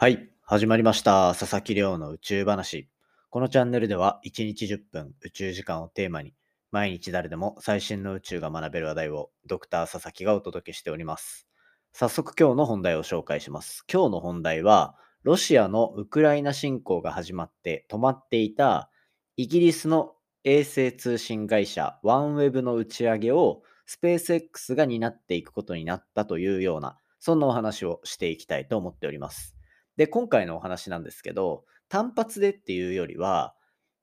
はい、始まりました。佐々木亮の宇宙話。このチャンネルでは1日10分宇宙時間をテーマに毎日誰でも最新の宇宙が学べる話題をドクター佐々木がお届けしております。早速今日の本題を紹介します。今日の本題はロシアのウクライナ侵攻が始まって止まっていたイギリスの衛星通信会社ワンウェブの打ち上げをスペース X が担っていくことになったというようなそんなお話をしていきたいと思っております。で、今回のお話なんですけど、単発でっていうよりは、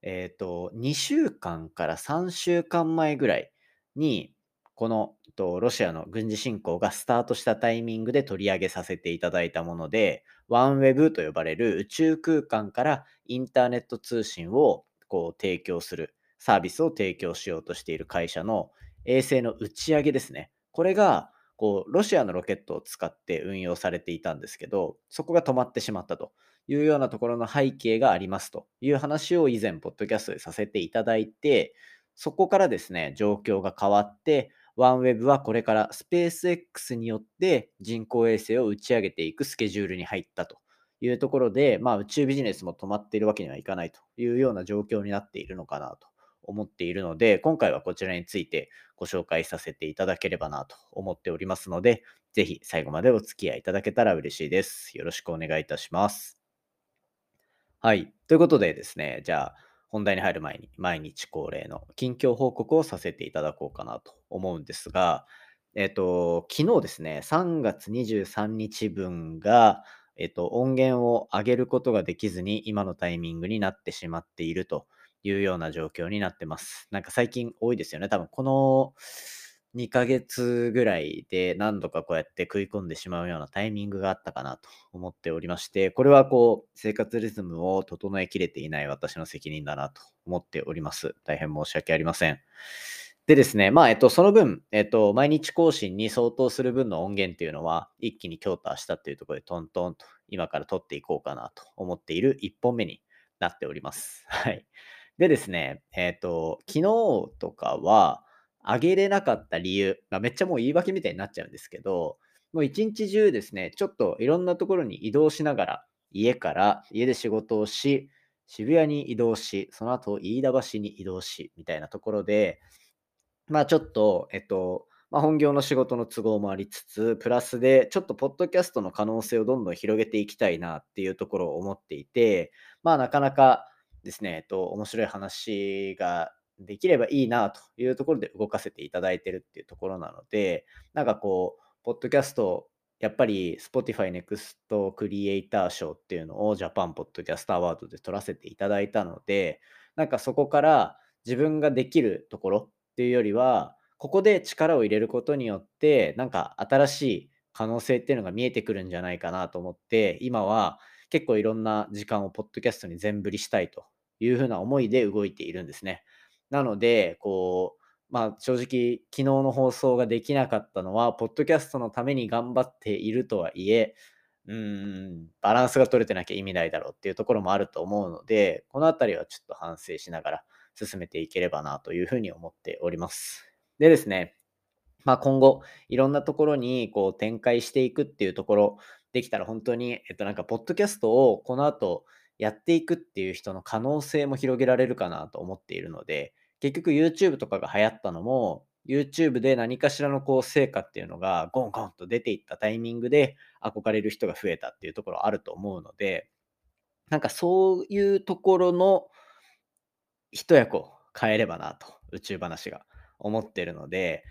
えっ、と、2週間から3週間前ぐらいに、このとロシアの軍事侵攻がスタートしたタイミングで取り上げさせていただいたもので、ワンウェブと呼ばれる宇宙空間からインターネット通信をこう提供するサービスを提供しようとしている会社の衛星の打ち上げですね。これがこうロシアのロケットを使って運用されていたんですけど、そこが止まってしまったというようなところの背景がありますという話を以前、ポッドキャストでさせていただいて、そこからですね、状況が変わって、ワンウェブはこれからスペース X によって人工衛星を打ち上げていくスケジュールに入ったというところで、まあ、宇宙ビジネスも止まっているわけにはいかないというような状況になっているのかなと思っているので、今回はこちらについてご紹介させていただければなと思っておりますので、ぜひ最後までお付き合いいただけたら嬉しいです。よろしくお願いいたします。はい。ということでですね、じゃあ本題に入る前に毎日恒例の近況報告をさせていただこうかなと思うんですが、えっ、と、昨日ですね、3月23日分が、えっ、と、音源を上げることができずに今のタイミングになってしまっているというような状況になってます。なんか最近多いですよね。多分この2ヶ月ぐらいで何度かこうやって食い込んでしまうようなタイミングがあったかなと思っておりまして、これはこう生活リズムを整えきれていない私の責任だなと思っております。大変申し訳ありません。でですね、まあ、えっと、その分、えっと、毎日更新に相当する分の音源っていうのは、一気に強化したっていうところでトントンと今から撮っていこうかなと思っている1本目になっております。はい。でですね、えっ、と、昨日とかは、上げれなかった理由、まあ、めっちゃもう言い訳みたいになっちゃうんですけど、もう一日中ですね、ちょっといろんなところに移動しながら、家から家で仕事をし、渋谷に移動し、その後飯田橋に移動し、みたいなところで、まあちょっと、えっと、まあ、本業の仕事の都合もありつつ、プラスでちょっとポッドキャストの可能性をどんどん広げていきたいなっていうところを思っていて、まあなかなかですね、えっと、面白い話ができればいいなというところで動かせていただいてるっていうところなので、なんかこう、ポッドキャスト、やっぱり Spotify Next Creator 賞っていうのを Japan Podcast Award で取らせていただいたので、なんかそこから自分ができるところっていうよりは、ここで力を入れることによって、なんか新しい可能性っていうのが見えてくるんじゃないかなと思って、今は結構いろんな時間をポッドキャストに全振りしたいというふうな思いで動いているんですね。なので、こう、まあ正直昨日の放送ができなかったのは、ポッドキャストのために頑張っているとはいえ、うん、バランスが取れてなきゃ意味ないだろうっていうところもあると思うので、このあたりはちょっと反省しながら進めていければなというふうに思っております。でですね、まあ今後いろんなところにこう展開していくっていうところできたら本当に、えっとなんかポッドキャストをこの後やっていくっていう人の可能性も広げられるかなと思っているので、結局 YouTube とかが流行ったのも、YouTube で何かしらのこう成果っていうのがゴンゴンと出ていったタイミングで憧れる人が増えたっていうところあると思うので、なんかそういうところの一役を変えればなと、宇宙話が思ってるので、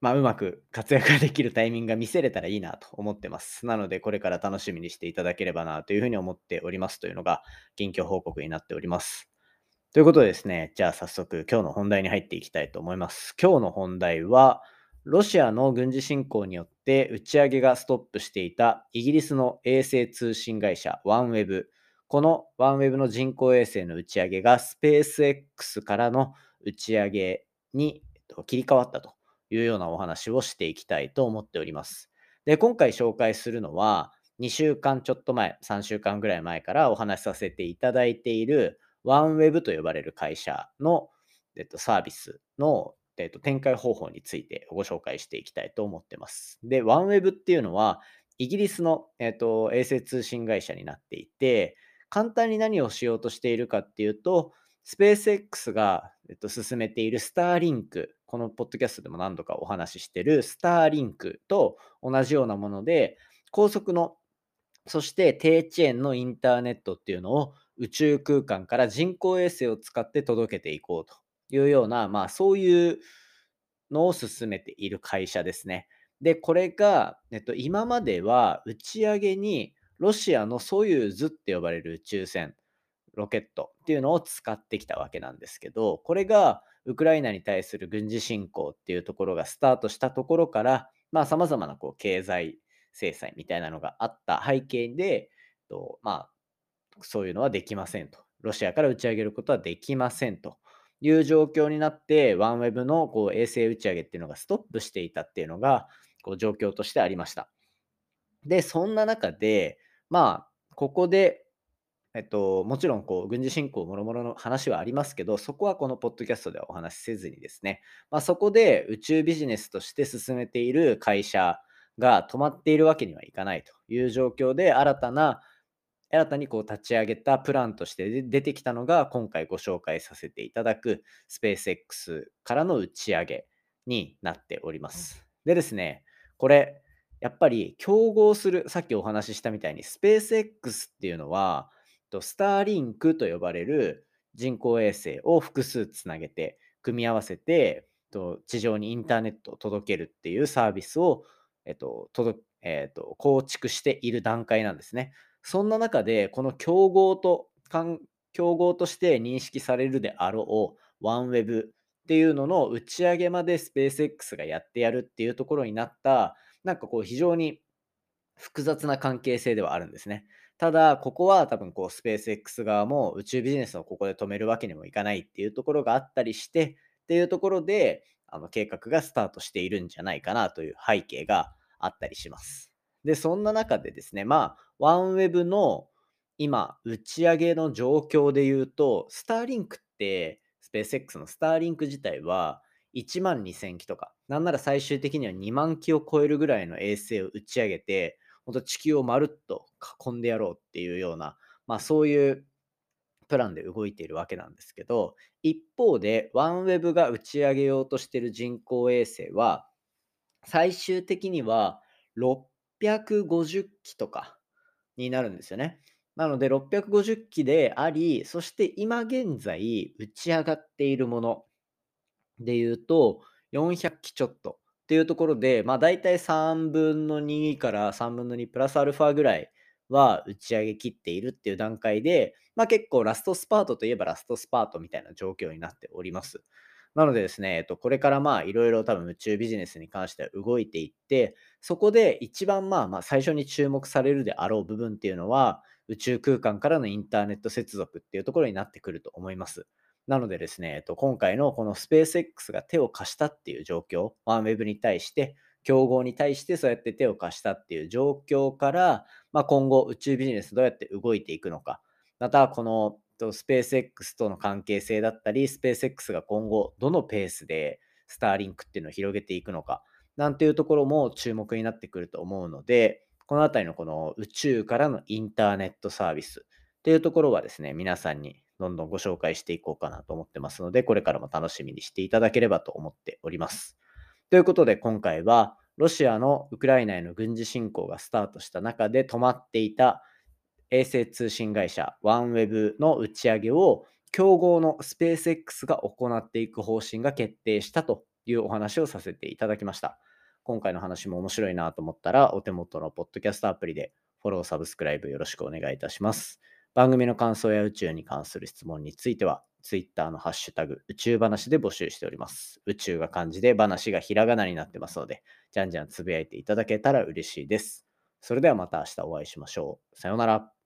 まあ、うまく活躍ができるタイミングが見せれたらいいなと思ってます。なので、これから楽しみにしていただければなというふうに思っておりますというのが、近況報告になっております。ということでですね、じゃあ早速今日の本題に入っていきたいと思います。今日の本題は、ロシアの軍事侵攻によって打ち上げがストップしていたイギリスの衛星通信会社ワンウェブ。このワンウェブの人工衛星の打ち上げがスペース X からの打ち上げに切り替わったというようなお話をしていきたいと思っております。で、今回紹介するのは、2週間ちょっと前、3週間ぐらい前からお話しさせていただいているワンウェブと呼ばれる会社の、サービスの、展開方法についてご紹介していきたいと思ってます。で、ワンウェブっていうのはイギリスの、えーと、衛星通信会社になっていて、簡単に何をしようとしているかっていうと、スペース X が、えっと、進めているスターリンク、このポッドキャストでも何度かお話ししているスターリンクと同じようなもので、高速の、そして低遅延のインターネットっていうのを宇宙空間から人工衛星を使って届けていこうというような、まあそういうのを進めている会社ですね。で、これが、えっと、今までは打ち上げにロシアのソユーズって呼ばれる宇宙船、ロケットっていうのを使ってきたわけなんですけど、これがウクライナに対する軍事侵攻っていうところがスタートしたところから、まあ様々なこう経済制裁みたいなのがあった背景で、とまあ、そういうのはできませんと。ロシアから打ち上げることはできませんという状況になって、ワンウェブのこう衛星打ち上げっていうのがストップしていたっていうのが、こう状況としてありました。で、そんな中で、まあ、ここで、えっと、もちろんこう軍事侵攻もろもろの話はありますけど、そこはこのポッドキャストではお話しせずにですね、まあ、そこで宇宙ビジネスとして進めている会社が止まっているわけにはいかないという状況で、新たな、新たにこう立ち上げたプランとして出てきたのが、今回ご紹介させていただくスペース X からの打ち上げになっております。でですね、これ、やっぱり競合する、さっきお話ししたみたいに、スペース X っていうのは、スターリンクと呼ばれる人工衛星を複数つなげて、組み合わせて、地上にインターネットを届けるっていうサービスを、えっとえっと、構築している段階なんですね。そんな中で、この競合と、競合として認識されるであろう、ワンウェブっていうのの打ち上げまでスペース X がやってやるっていうところになった、なんかこう非常に複雑な関係性ではあるんですね。ただ、ここは多分こうスペース X 側も宇宙ビジネスをここで止めるわけにもいかないっていうところがあったりして、っていうところで、あの計画がスタートしているんじゃないかなという背景があったりします。で、そんな中でですね、まあ、ワンウェブの今、打ち上げの状況で言うと、スターリンクってスペース X のスターリンク自体は1万2000機とか、なんなら最終的には2万機を超えるぐらいの衛星を打ち上げて、本当地球をまるっと囲んでやろうっていうような、まあそういうプランで動いているわけなんですけど、一方で、ワンウェブが打ち上げようとしている人工衛星は、最終的には650機とかになるんですよね。なので650機であり、そして今現在打ち上がっているもので言うと、400機ちょっとっていうところで、まあ大体3分の2から3分の2プラスアルファぐらいは打ち上げ切っているっていう段階で、まあ結構ラストスパートといえばラストスパートみたいな状況になっております。なのでですね、えっと、これからまあいろいろ多分宇宙ビジネスに関しては動いていって、そこで一番まあまあ最初に注目されるであろう部分っていうのは、宇宙空間からのインターネット接続っていうところになってくると思います。なのでですね、えっと、今回のこのスペース X が手を貸したっていう状況、ワンウェブに対して、競合に対してそうやって手を貸したっていう状況から、まあ、今後宇宙ビジネスどうやって動いていくのか、またこのスペース X との関係性だったり、スペース X が今後どのペースでスターリンクっていうのを広げていくのか、なんていうところも注目になってくると思うので、このあたりのこの宇宙からのインターネットサービスっていうところはですね、皆さんにどんどんご紹介していこうかなと思ってますので、これからも楽しみにしていただければと思っております。ということで今回は、ロシアのウクライナへの軍事侵攻がスタートした中で止まっていた衛星通信会社ワンウェブの打ち上げを競合のスペース X が行っていく方針が決定したというお話をさせていただきました。今回の話も面白いなと思ったら、お手元のポッドキャストアプリでフォロー、サブスクライブよろしくお願いいたします。番組の感想や宇宙に関する質問については、Twitter のハッシュタグ、宇宙話で募集しております。宇宙が漢字で話がひらがなになってますので、じゃんじゃんつぶやいていただけたら嬉しいです。それではまた明日お会いしましょう。さようなら。